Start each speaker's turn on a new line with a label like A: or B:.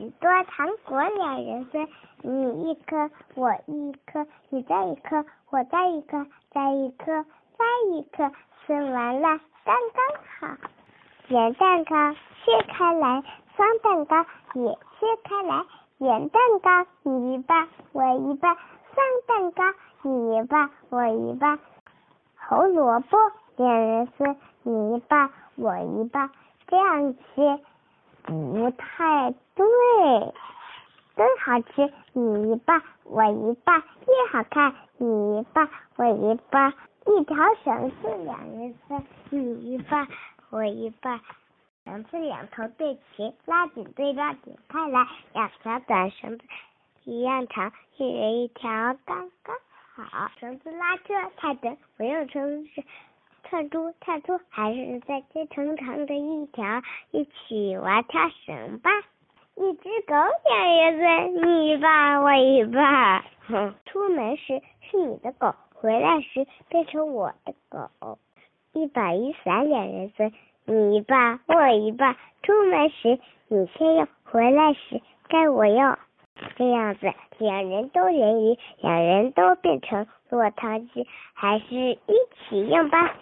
A: 许多糖果两人分，你一颗我一颗，你再一颗我再一颗，再一颗再一颗，吃完了刚刚好。圆蛋糕切开来，双蛋糕也切开来，圆蛋糕你一半我一半，双蛋糕你一半我一半。胡萝卜两人分，你一半我一半，这样切不太对。真好吃，你一半我一半，越好看，你一半我一半。一条绳子两人分，你一半我一半。绳子两头对齐，拉紧对拉紧开来，两条短绳子一样长，一人一条刚刚。好，绳子拉车太短，不用绳子太粗太粗，还是再接成长的一条，一起玩跳绳吧。一只狗两人分，你一半我一半。哼，出门时是你的狗，回来时变成我的狗。一把雨伞两人分，你一半我一半。出门时你先用，回来时该我用。这样子，两人都人鱼，两人都变成落汤鸡，还是一起用吧。